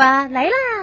巴来啦！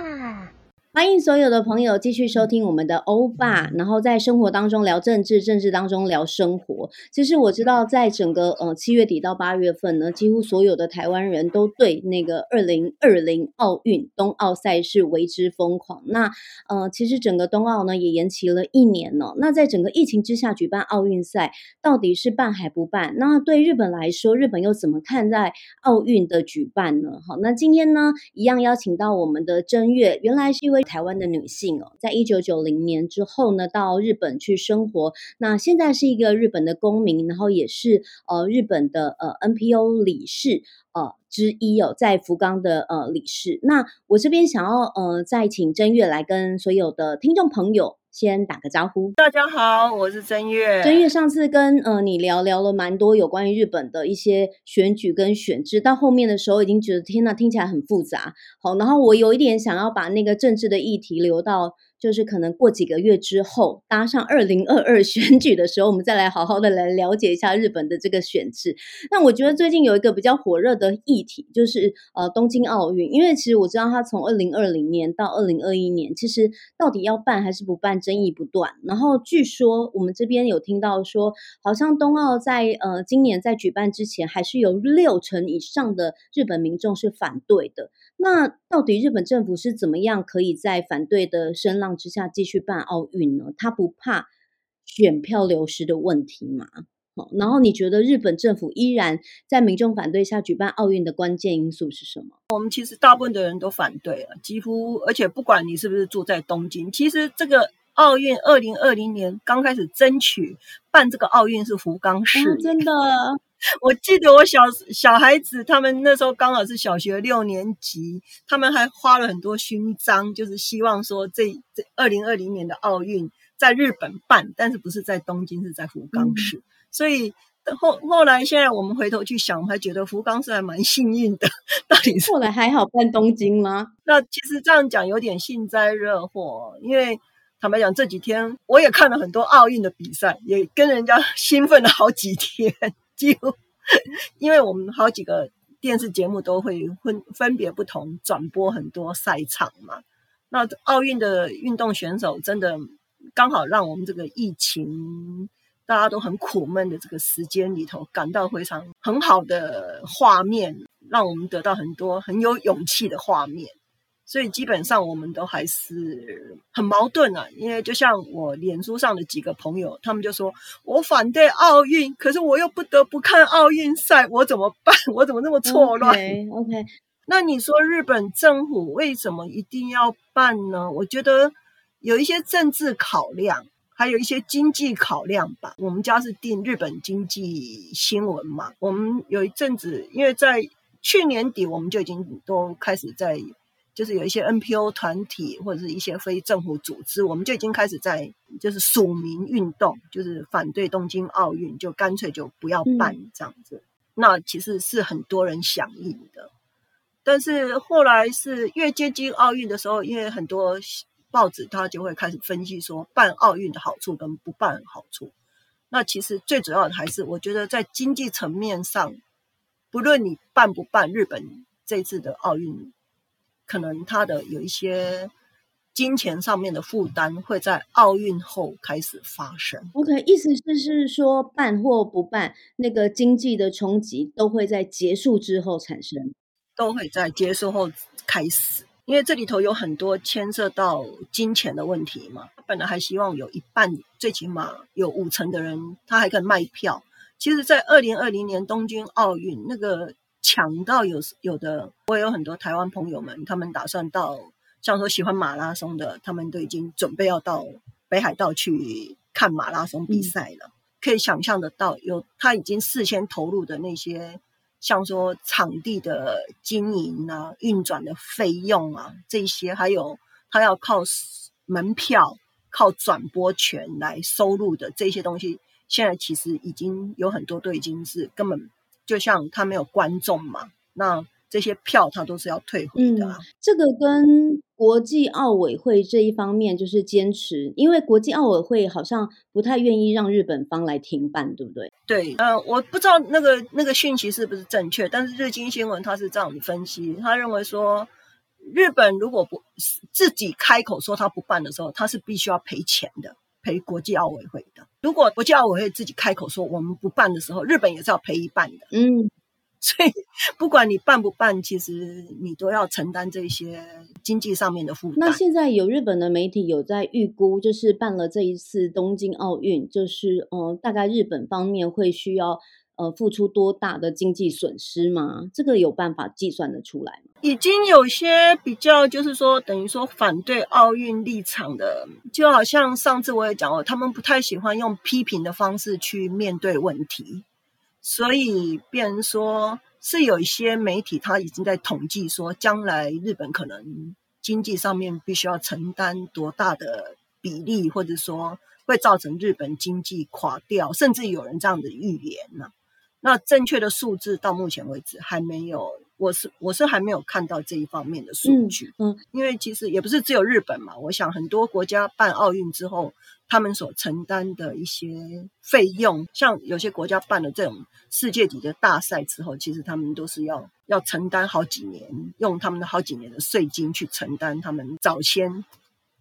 欢迎所有的朋友继续收听我们的欧巴，然后在生活当中聊政治，政治当中聊生活。其实我知道，在整个呃七月底到八月份呢，几乎所有的台湾人都对那个二零二零奥运冬奥赛事为之疯狂。那呃，其实整个冬奥呢也延期了一年了。那在整个疫情之下举办奥运赛，到底是办还不办？那对日本来说，日本又怎么看待奥运的举办呢？好，那今天呢，一样邀请到我们的正月，原来是一位台湾的女性哦，在一九九零年之后呢，到日本去生活。那现在是一个日本的公民，然后也是呃日本的呃 NPO 理事呃之一哦，在福冈的呃理事。那我这边想要呃再请正月来跟所有的听众朋友。先打个招呼，大家好，我是真月。真月上次跟呃你聊聊了蛮多有关于日本的一些选举跟选制，到后面的时候已经觉得天呐，听起来很复杂。好，然后我有一点想要把那个政治的议题留到。就是可能过几个月之后，搭上二零二二选举的时候，我们再来好好的来了解一下日本的这个选制。那我觉得最近有一个比较火热的议题，就是呃东京奥运，因为其实我知道它从二零二零年到二零二一年，其实到底要办还是不办，争议不断。然后据说我们这边有听到说，好像冬奥在呃今年在举办之前，还是有六成以上的日本民众是反对的。那到底日本政府是怎么样可以在反对的声浪之下继续办奥运呢？他不怕选票流失的问题吗？好，然后你觉得日本政府依然在民众反对下举办奥运的关键因素是什么？我们其实大部分的人都反对了，几乎，而且不管你是不是住在东京，其实这个奥运二零二零年刚开始争取办这个奥运是福冈市，哦，真的。我记得我小小孩子，他们那时候刚好是小学六年级，他们还花了很多勋章，就是希望说这这二零二零年的奥运在日本办，但是不是在东京，是在福冈市。嗯、所以后后来现在我们回头去想，我们还觉得福冈市还蛮幸运的。到底是后来还好办东京吗？那其实这样讲有点幸灾乐祸，因为坦白讲这几天我也看了很多奥运的比赛，也跟人家兴奋了好几天。几乎，因为我们好几个电视节目都会分分别不同转播很多赛场嘛。那奥运的运动选手真的刚好让我们这个疫情大家都很苦闷的这个时间里头，感到非常很好的画面，让我们得到很多很有勇气的画面。所以基本上我们都还是很矛盾啊，因为就像我脸书上的几个朋友，他们就说我反对奥运，可是我又不得不看奥运赛，我怎么办？我怎么那么错乱？OK，OK，那你说日本政府为什么一定要办呢？我觉得有一些政治考量，还有一些经济考量吧。我们家是订日本经济新闻嘛，我们有一阵子，因为在去年底我们就已经都开始在。就是有一些 NPO 团体或者是一些非政府组织，我们就已经开始在就是署名运动，就是反对东京奥运，就干脆就不要办这样子。嗯、那其实是很多人响应的，但是后来是越接近奥运的时候，因为很多报纸它就会开始分析说办奥运的好处跟不办好处。那其实最主要的还是我觉得在经济层面上，不论你办不办日本这次的奥运。可能他的有一些金钱上面的负担会在奥运后开始发生。OK，意思是是说办或不办，那个经济的冲击都会在结束之后产生，都会在结束后开始。因为这里头有很多牵涉到金钱的问题嘛。他本来还希望有一半，最起码有五成的人他还可以卖票。其实，在二零二零年东京奥运那个。抢到有有的，我也有很多台湾朋友们，他们打算到，像说喜欢马拉松的，他们都已经准备要到北海道去看马拉松比赛了。嗯、可以想象得到，有他已经事先投入的那些，像说场地的经营啊、运转的费用啊，这些还有他要靠门票、靠转播权来收入的这些东西，现在其实已经有很多都已经是根本。就像他没有观众嘛，那这些票他都是要退回的啊。嗯，这个跟国际奥委会这一方面就是坚持，因为国际奥委会好像不太愿意让日本方来停办，对不对？对，呃，我不知道那个那个讯息是不是正确，但是日经新闻他是这样子分析，他认为说日本如果不自己开口说他不办的时候，他是必须要赔钱的，赔国际奥委会的。如果国际奥委会自己开口说我们不办的时候，日本也是要赔一半的。嗯。所以，不管你办不办，其实你都要承担这些经济上面的负担。那现在有日本的媒体有在预估，就是办了这一次东京奥运，就是嗯、呃，大概日本方面会需要呃付出多大的经济损失吗？这个有办法计算得出来吗？已经有些比较，就是说等于说反对奥运立场的，就好像上次我也讲过，他们不太喜欢用批评的方式去面对问题。所以，变成说是有一些媒体，他已经在统计说，将来日本可能经济上面必须要承担多大的比例，或者说会造成日本经济垮掉，甚至有人这样的预言呢。那正确的数字到目前为止还没有。我是我是还没有看到这一方面的数据，嗯，嗯，因为其实也不是只有日本嘛，我想很多国家办奥运之后，他们所承担的一些费用，像有些国家办了这种世界级的大赛之后，其实他们都是要要承担好几年，用他们的好几年的税金去承担他们早先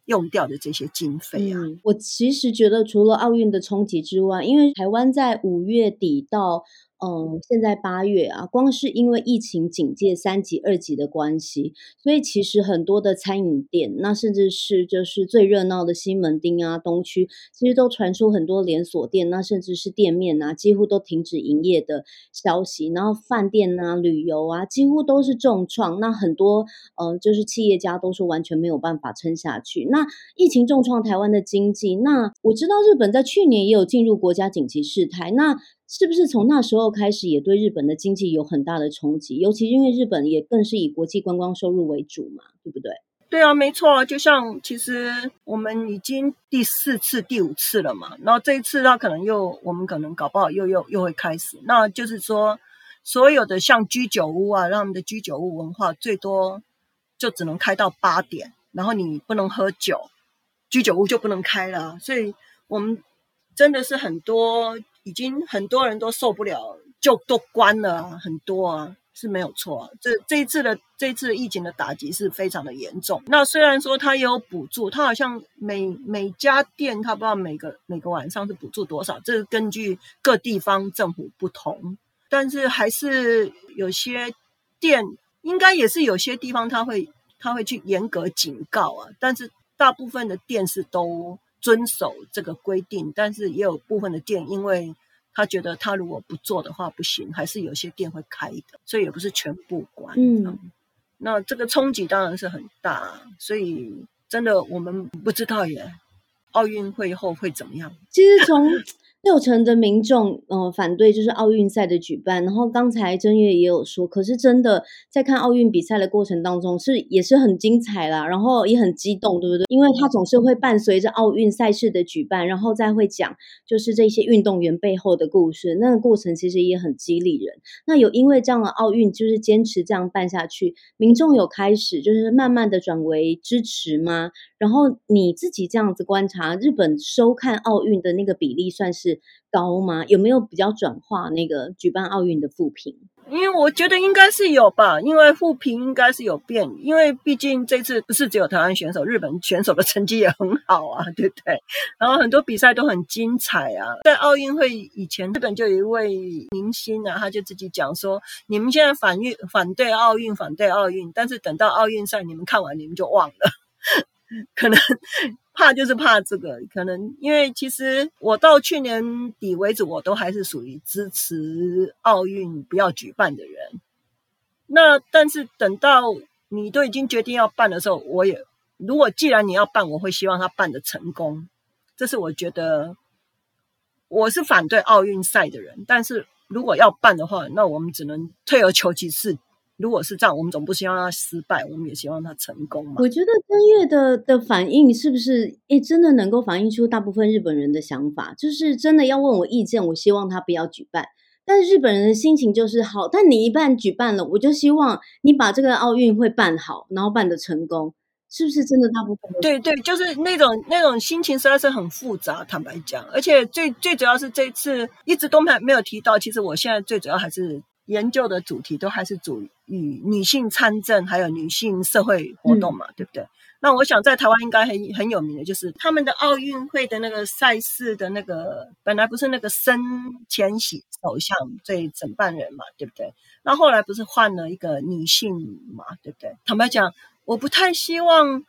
用掉的这些经费啊。嗯，我其实觉得除了奥运的冲击之外，因为台湾在五月底到。嗯，现在八月啊，光是因为疫情警戒三级、二级的关系，所以其实很多的餐饮店，那甚至是就是最热闹的西门町啊、东区，其实都传出很多连锁店，那甚至是店面啊，几乎都停止营业的消息。然后饭店啊、旅游啊，几乎都是重创。那很多嗯，就是企业家都说完全没有办法撑下去。那疫情重创台湾的经济，那我知道日本在去年也有进入国家紧急事态，那。是不是从那时候开始，也对日本的经济有很大的冲击？尤其因为日本也更是以国际观光收入为主嘛，对不对？对啊，没错啊。就像其实我们已经第四次、第五次了嘛，然后这一次他可能又，我们可能搞不好又又又会开始。那就是说，所有的像居酒屋啊，让他们的居酒屋文化最多就只能开到八点，然后你不能喝酒，居酒屋就不能开了。所以我们真的是很多。已经很多人都受不了，就都关了，很多啊，是没有错啊。这这一次的这一次疫情的打击是非常的严重。那虽然说它也有补助，它好像每每家店，它不知道每个每个晚上是补助多少，这是根据各地方政府不同。但是还是有些店，应该也是有些地方他会他会去严格警告啊。但是大部分的店是都。遵守这个规定，但是也有部分的店，因为他觉得他如果不做的话不行，还是有些店会开的，所以也不是全部关。嗯，那这个冲击当然是很大，所以真的我们不知道耶，奥运会后会怎么样？其实从。六成的民众，呃，反对就是奥运赛的举办。然后刚才正月也有说，可是真的在看奥运比赛的过程当中，是也是很精彩啦，然后也很激动，对不对？因为他总是会伴随着奥运赛事的举办，然后再会讲就是这些运动员背后的故事，那个过程其实也很激励人。那有因为这样的奥运就是坚持这样办下去，民众有开始就是慢慢的转为支持吗？然后你自己这样子观察，日本收看奥运的那个比例算是是高吗？有没有比较转化那个举办奥运的负评？因为我觉得应该是有吧，因为负评应该是有变，因为毕竟这次不是只有台湾选手，日本选手的成绩也很好啊，对不对？然后很多比赛都很精彩啊。在奥运会以前，日本就有一位明星啊，他就自己讲说：“你们现在反运反对奥运，反对奥运，但是等到奥运赛你们看完，你们就忘了。”可能怕就是怕这个，可能因为其实我到去年底为止，我都还是属于支持奥运不要举办的人。那但是等到你都已经决定要办的时候，我也如果既然你要办，我会希望他办的成功。这是我觉得我是反对奥运赛的人，但是如果要办的话，那我们只能退而求其次。如果是这样，我们总不希望他失败，我们也希望他成功嘛。我觉得登月的的反应是不是诶，真的能够反映出大部分日本人的想法？就是真的要问我意见，我希望他不要举办。但是日本人的心情就是好，但你一旦举办了，我就希望你把这个奥运会办好，然后办的成功，是不是真的？大部分对对，就是那种那种心情实在是很复杂。坦白讲，而且最最主要是这次一直都没没有提到。其实我现在最主要还是研究的主题都还是主。与女性参政，还有女性社会活动嘛，嗯、对不对？那我想在台湾应该很很有名的，就是他们的奥运会的那个赛事的那个，本来不是那个森千禧首相最整办人嘛，对不对？那后来不是换了一个女性嘛，对不对？坦白讲，我不太希望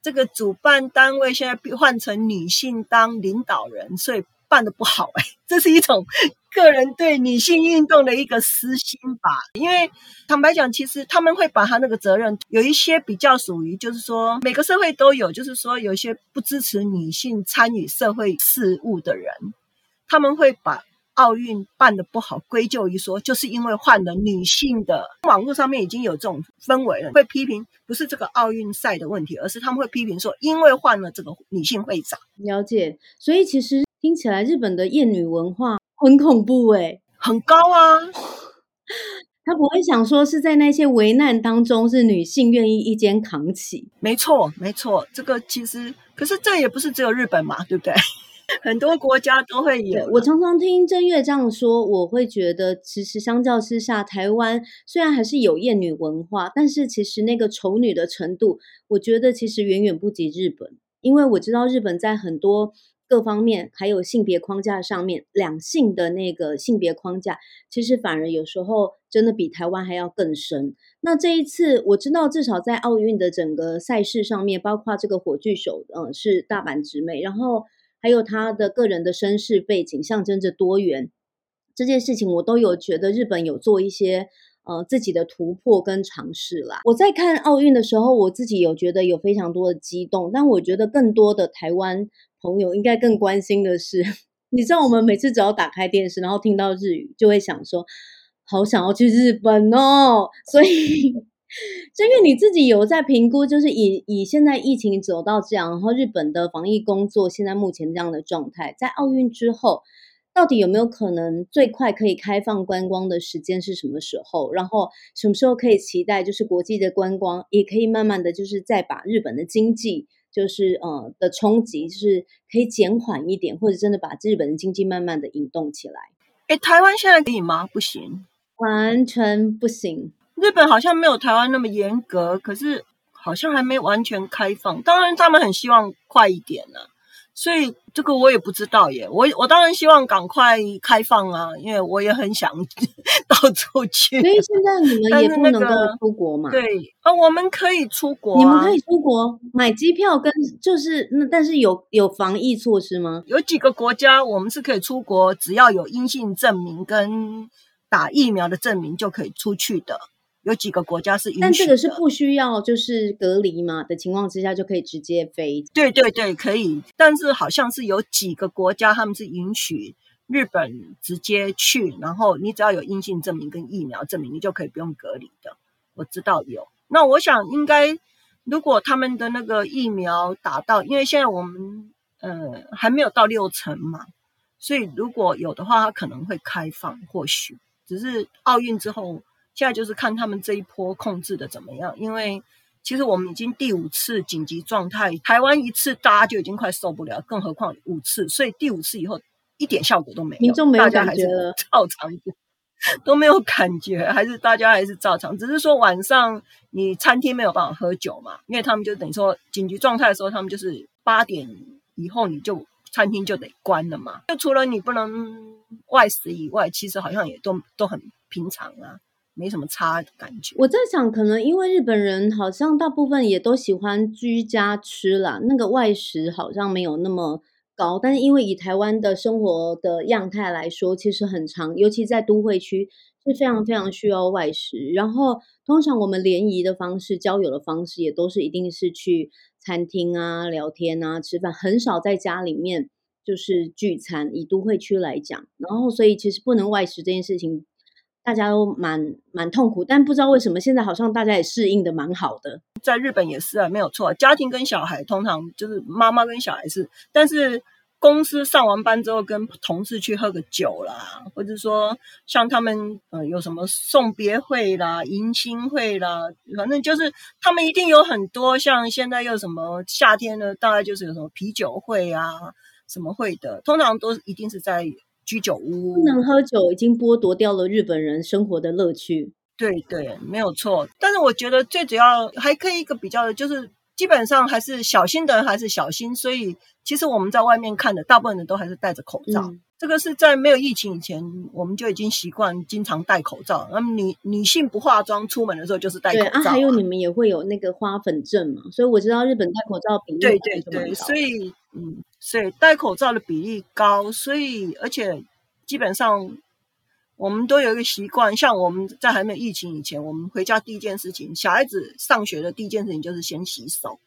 这个主办单位现在换成女性当领导人，所以办的不好哎，这是一种。个人对女性运动的一个私心吧，因为坦白讲，其实他们会把他那个责任有一些比较属于，就是说每个社会都有，就是说有一些不支持女性参与社会事务的人，他们会把奥运办的不好归咎于说，就是因为换了女性的。网络上面已经有这种氛围了，会批评不是这个奥运赛的问题，而是他们会批评说，因为换了这个女性会长。了解，所以其实听起来日本的厌女文化。很恐怖哎、欸、很高啊！他不会想说是在那些危难当中，是女性愿意一肩扛起。没错，没错，这个其实，可是这也不是只有日本嘛，对不对？很多国家都会有。我常常听正月这样说，我会觉得，其实相较之下，台湾虽然还是有厌女文化，但是其实那个丑女的程度，我觉得其实远远不及日本，因为我知道日本在很多。各方面还有性别框架上面，两性的那个性别框架，其实反而有时候真的比台湾还要更深。那这一次我知道，至少在奥运的整个赛事上面，包括这个火炬手，嗯，是大阪直美，然后还有他的个人的身世背景，象征着多元这件事情，我都有觉得日本有做一些呃自己的突破跟尝试啦。我在看奥运的时候，我自己有觉得有非常多的激动，但我觉得更多的台湾。朋友应该更关心的是，你知道我们每次只要打开电视，然后听到日语，就会想说，好想要去日本哦。所以，正月你自己有在评估，就是以以现在疫情走到这样，然后日本的防疫工作现在目前这样的状态，在奥运之后，到底有没有可能最快可以开放观光的时间是什么时候？然后什么时候可以期待，就是国际的观光也可以慢慢的就是再把日本的经济。就是呃的冲击，就是可以减缓一点，或者真的把日本的经济慢慢的引动起来。哎，台湾现在可以吗？不行，完全不行。日本好像没有台湾那么严格，可是好像还没完全开放。当然，他们很希望快一点呢、啊。所以这个我也不知道耶，我我当然希望赶快开放啊，因为我也很想 到处去。所以现在你们也不能够出国嘛？那个、对啊，我们可以出国、啊，你们可以出国买机票跟就是那，但是有有防疫措施吗？有几个国家我们是可以出国，只要有阴性证明跟打疫苗的证明就可以出去的。有几个国家是允许，但这个是不需要就是隔离嘛的情况之下就可以直接飞。对对对，可以。但是好像是有几个国家他们是允许日本直接去，然后你只要有阴性证明跟疫苗证明，你就可以不用隔离的。我知道有。那我想应该，如果他们的那个疫苗打到，因为现在我们呃还没有到六成嘛，所以如果有的话，它可能会开放，或许只是奥运之后。现在就是看他们这一波控制的怎么样，因为其实我们已经第五次紧急状态，台湾一次大家就已经快受不了，更何况五次，所以第五次以后一点效果都没有，民众没有感觉，大家还是 照常，都没有感觉，还是大家还是照常，只是说晚上你餐厅没有办法喝酒嘛，因为他们就等于说紧急状态的时候，他们就是八点以后你就餐厅就得关了嘛，就除了你不能外食以外，其实好像也都都很平常啊。没什么差感觉。我在想，可能因为日本人好像大部分也都喜欢居家吃啦，那个外食好像没有那么高。但是因为以台湾的生活的样态来说，其实很长，尤其在都会区是非常非常需要外食。然后通常我们联谊的方式、交友的方式，也都是一定是去餐厅啊、聊天啊、吃饭，很少在家里面就是聚餐。以都会区来讲，然后所以其实不能外食这件事情。大家都蛮蛮痛苦，但不知道为什么现在好像大家也适应的蛮好的。在日本也是啊，没有错。家庭跟小孩通常就是妈妈跟小孩是，但是公司上完班之后跟同事去喝个酒啦，或者说像他们呃有什么送别会啦、迎新会啦，反正就是他们一定有很多。像现在又什么夏天呢，大概就是有什么啤酒会啊什么会的，通常都一定是在。居酒屋不能喝酒，已经剥夺掉了日本人生活的乐趣。对对，没有错。但是我觉得最主要还可以一个比较的就是。基本上还是小心的人还是小心，所以其实我们在外面看的大部分人都还是戴着口罩。嗯、这个是在没有疫情以前，我们就已经习惯经常戴口罩。那么女女性不化妆出门的时候就是戴口罩。对啊，还有你们也会有那个花粉症嘛？所以我知道日本戴口罩比例对对对，所以嗯，所以戴口罩的比例高，所以而且基本上。我们都有一个习惯，像我们在还没有疫情以前，我们回家第一件事情，小孩子上学的第一件事情就是先洗手，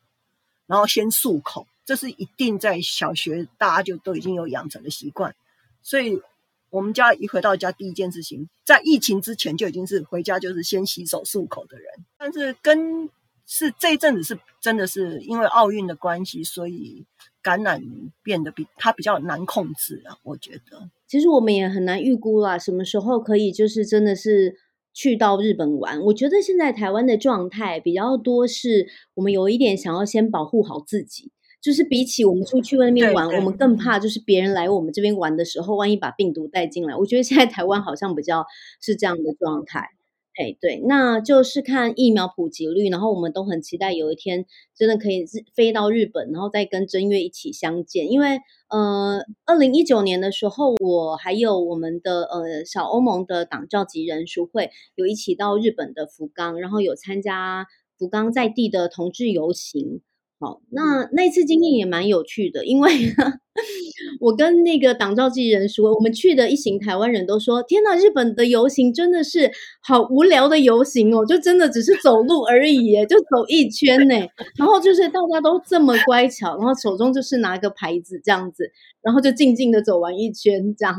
然后先漱口，这是一定在小学大家就都已经有养成的习惯。所以，我们家一回到家第一件事情，在疫情之前就已经是回家就是先洗手漱口的人。但是跟是这一阵子是真的是因为奥运的关系，所以感染变得比它比较难控制啊，我觉得。其实我们也很难预估啦，什么时候可以就是真的是去到日本玩。我觉得现在台湾的状态比较多是，我们有一点想要先保护好自己，就是比起我们出去外面玩，我们更怕就是别人来我们这边玩的时候，万一把病毒带进来。我觉得现在台湾好像比较是这样的状态。哎，对，那就是看疫苗普及率，然后我们都很期待有一天真的可以飞到日本，然后再跟正月一起相见。因为，呃，二零一九年的时候，我还有我们的呃小欧盟的党召集人书会有一起到日本的福冈，然后有参加福冈在地的同志游行。好，那那次经验也蛮有趣的，因为 我跟那个党召集人说，我们去的一行台湾人都说：“天哪，日本的游行真的是好无聊的游行哦，就真的只是走路而已，就走一圈呢。然后就是大家都这么乖巧，然后手中就是拿个牌子这样子，然后就静静的走完一圈这样。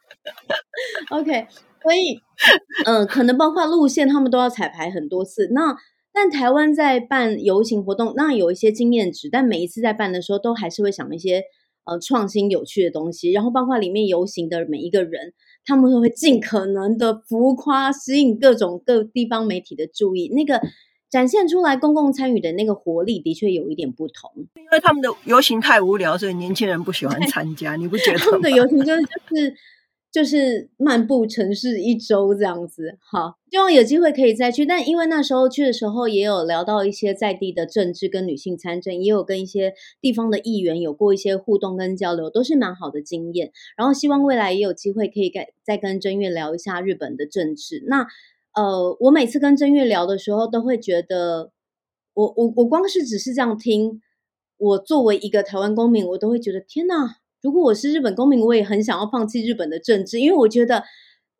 OK，所以嗯、呃，可能包括路线，他们都要彩排很多次。那但台湾在办游行活动，那有一些经验值，但每一次在办的时候，都还是会想一些呃创新有趣的东西，然后包括里面游行的每一个人，他们都会尽可能的浮夸，吸引各种各地方媒体的注意，那个展现出来公共参与的那个活力，的确有一点不同。因为他们的游行太无聊，所以年轻人不喜欢参加，你不觉得？他们的游行就是就是。就是漫步城市一周这样子，好，希望有机会可以再去。但因为那时候去的时候，也有聊到一些在地的政治跟女性参政，也有跟一些地方的议员有过一些互动跟交流，都是蛮好的经验。然后希望未来也有机会可以跟再跟真月聊一下日本的政治。那呃，我每次跟真月聊的时候，都会觉得，我我我光是只是这样听，我作为一个台湾公民，我都会觉得天哪！如果我是日本公民，我也很想要放弃日本的政治，因为我觉得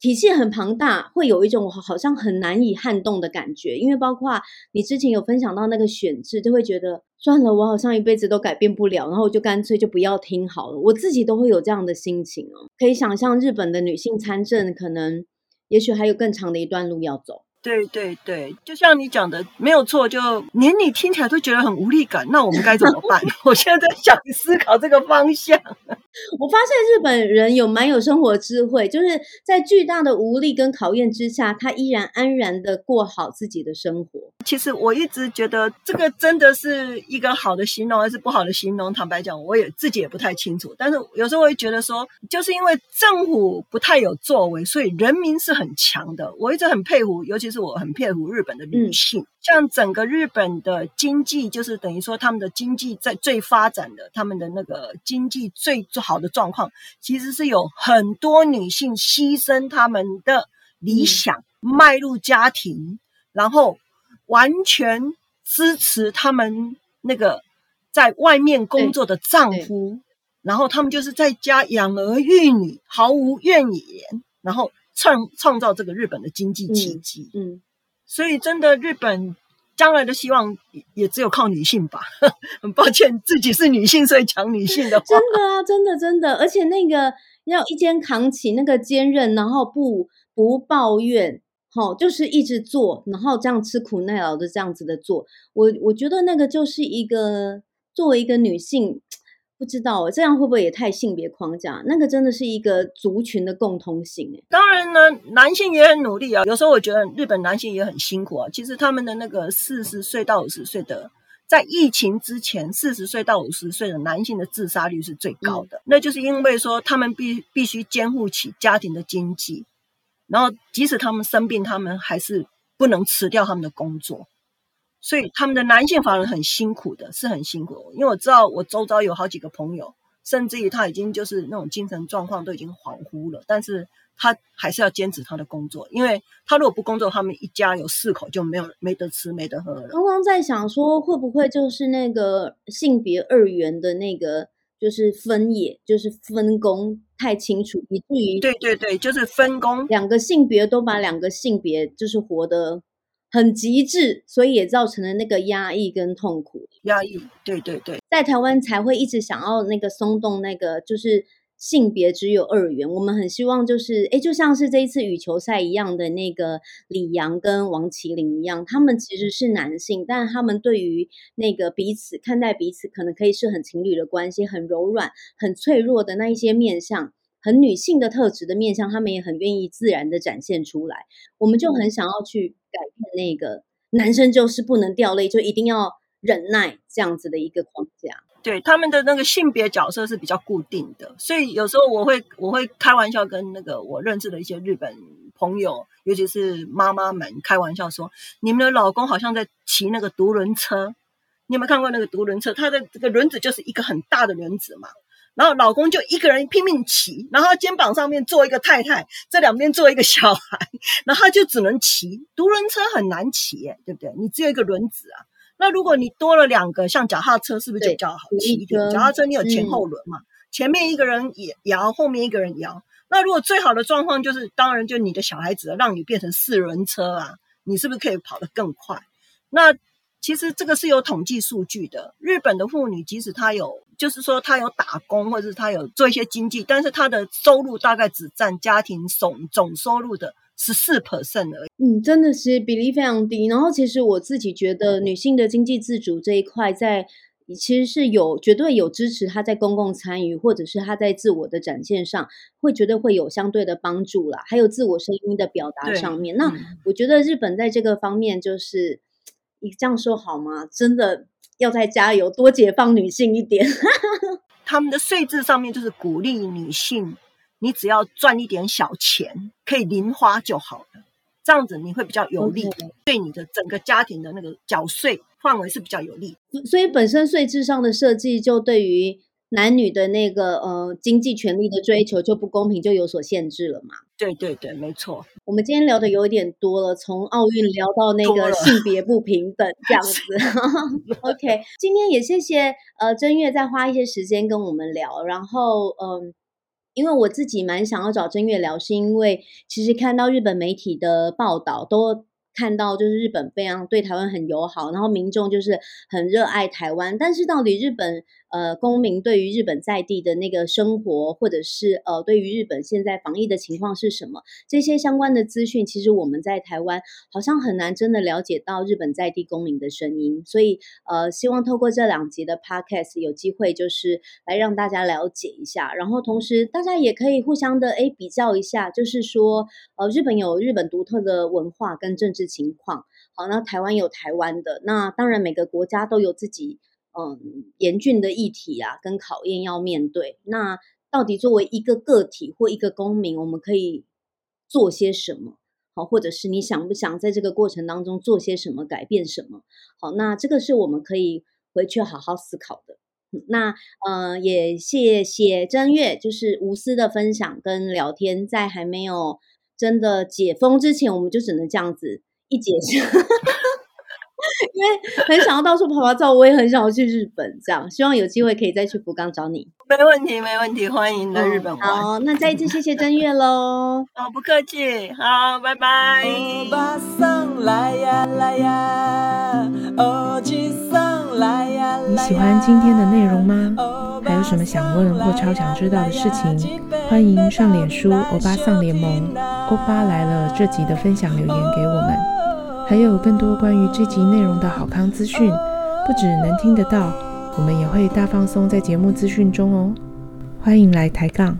体系很庞大，会有一种好像很难以撼动的感觉。因为包括你之前有分享到那个选制，就会觉得算了，我好像一辈子都改变不了，然后我就干脆就不要听好了。我自己都会有这样的心情哦。可以想象日本的女性参政，可能也许还有更长的一段路要走。对对对，就像你讲的，没有错。就连你听起来都觉得很无力感，那我们该怎么办？我现在在想思考这个方向。我发现日本人有蛮有生活智慧，就是在巨大的无力跟考验之下，他依然安然的过好自己的生活。其实我一直觉得这个真的是一个好的形容还是不好的形容？坦白讲，我也自己也不太清楚。但是有时候我会觉得说，就是因为政府不太有作为，所以人民是很强的。我一直很佩服，尤其是我很佩服日本的女性。嗯、像整个日本的经济，就是等于说他们的经济在最发展的，他们的那个经济最好的状况，其实是有很多女性牺牲他们的理想，迈、嗯、入家庭，然后完全支持他们那个在外面工作的丈夫，然后他们就是在家养儿育女，毫无怨言，然后创创造这个日本的经济奇迹。嗯，嗯，所以真的日本。将来的希望也只有靠女性吧。很抱歉，自己是女性，所以讲女性的话。真的啊，真的真的，而且那个要一肩扛起那个坚韧，然后不不抱怨，好，就是一直做，然后这样吃苦耐劳的这样子的做。我我觉得那个就是一个作为一个女性。不知道这样会不会也太性别框架？那个真的是一个族群的共通性诶。当然呢，男性也很努力啊。有时候我觉得日本男性也很辛苦啊。其实他们的那个四十岁到五十岁的，在疫情之前，四十岁到五十岁的男性的自杀率是最高的。嗯、那就是因为说他们必必须肩负起家庭的经济，然后即使他们生病，他们还是不能辞掉他们的工作。所以他们的男性法人很辛苦的，是很辛苦。因为我知道我周遭有好几个朋友，甚至于他已经就是那种精神状况都已经恍惚了，但是他还是要坚持他的工作，因为他如果不工作，他们一家有四口就没有没得吃没得喝了。刚刚在想说，会不会就是那个性别二元的那个就是分野，就是分工太清楚，以至于对对对，就是分工，两个性别都把两个性别就是活得。很极致，所以也造成了那个压抑跟痛苦。压抑，对对对，在台湾才会一直想要那个松动，那个就是性别只有二元。我们很希望就是，哎，就像是这一次羽球赛一样的那个李阳跟王麒麟一样，他们其实是男性，但他们对于那个彼此看待彼此，可能可以是很情侣的关系，很柔软、很脆弱的那一些面向。很女性的特质的面向，他们也很愿意自然的展现出来。我们就很想要去改变那个男生就是不能掉泪，就一定要忍耐这样子的一个框架。对，他们的那个性别角色是比较固定的，所以有时候我会我会开玩笑跟那个我认识的一些日本朋友，尤其是妈妈们开玩笑说：“你们的老公好像在骑那个独轮车，你有没有看过那个独轮车？它的这个轮子就是一个很大的轮子嘛。”然后老公就一个人拼命骑，然后肩膀上面坐一个太太，这两边坐一个小孩，然后他就只能骑。独轮车很难骑耶，对不对？你只有一个轮子啊。那如果你多了两个，像脚踏车，是不是就比较好骑一点？脚踏车你有前后轮嘛，嗯、前面一个人也摇，后面一个人摇。那如果最好的状况就是，当然就你的小孩子让你变成四轮车啊，你是不是可以跑得更快？那其实这个是有统计数据的。日本的妇女，即使她有，就是说他有打工，或者是他有做一些经济，但是他的收入大概只占家庭总总收入的十四 percent 而已。嗯，真的是比例非常低。然后，其实我自己觉得，女性的经济自主这一块在，在其实是有绝对有支持她在公共参与，或者是她在自我的展现上，会觉得会有相对的帮助啦。还有自我声音的表达上面，那、嗯、我觉得日本在这个方面就是。你这样说好吗？真的要再加油，多解放女性一点。他们的税制上面就是鼓励女性，你只要赚一点小钱，可以零花就好了。这样子你会比较有利.对你的整个家庭的那个缴税范围是比较有利。所以本身税制上的设计就对于。男女的那个呃经济权利的追求就不公平，就有所限制了嘛？对对对，没错。我们今天聊的有点多了，从奥运聊到那个性别不平等这样子。OK，今天也谢谢呃正月再花一些时间跟我们聊，然后嗯、呃，因为我自己蛮想要找禛悦聊，是因为其实看到日本媒体的报道都。看到就是日本非常对台湾很友好，然后民众就是很热爱台湾。但是到底日本呃公民对于日本在地的那个生活，或者是呃对于日本现在防疫的情况是什么？这些相关的资讯，其实我们在台湾好像很难真的了解到日本在地公民的声音。所以呃，希望透过这两集的 podcast 有机会就是来让大家了解一下，然后同时大家也可以互相的诶比较一下，就是说呃日本有日本独特的文化跟政治。情况好，那台湾有台湾的，那当然每个国家都有自己嗯严峻的议题啊，跟考验要面对。那到底作为一个个体或一个公民，我们可以做些什么？好，或者是你想不想在这个过程当中做些什么，改变什么？好，那这个是我们可以回去好好思考的。那嗯，也谢谢禛悦，就是无私的分享跟聊天，在还没有真的解封之前，我们就只能这样子。一解释，因为很想要到处跑跑照，我也很想要去日本，这样希望有机会可以再去福冈找你。没问题，没问题，欢迎来日本玩。好，那再一次谢谢正月喽。哦，不客气，好，拜拜。欧巴桑来呀来呀，欧吉桑来呀来呀。你喜欢今天的内容吗？还有什么想问或超想知道的事情？欢迎上脸书欧巴桑联盟。欧巴来了这集的分享留言给我们，还有更多关于这集内容的好康资讯，不只能听得到，我们也会大放松在节目资讯中哦。欢迎来抬杠。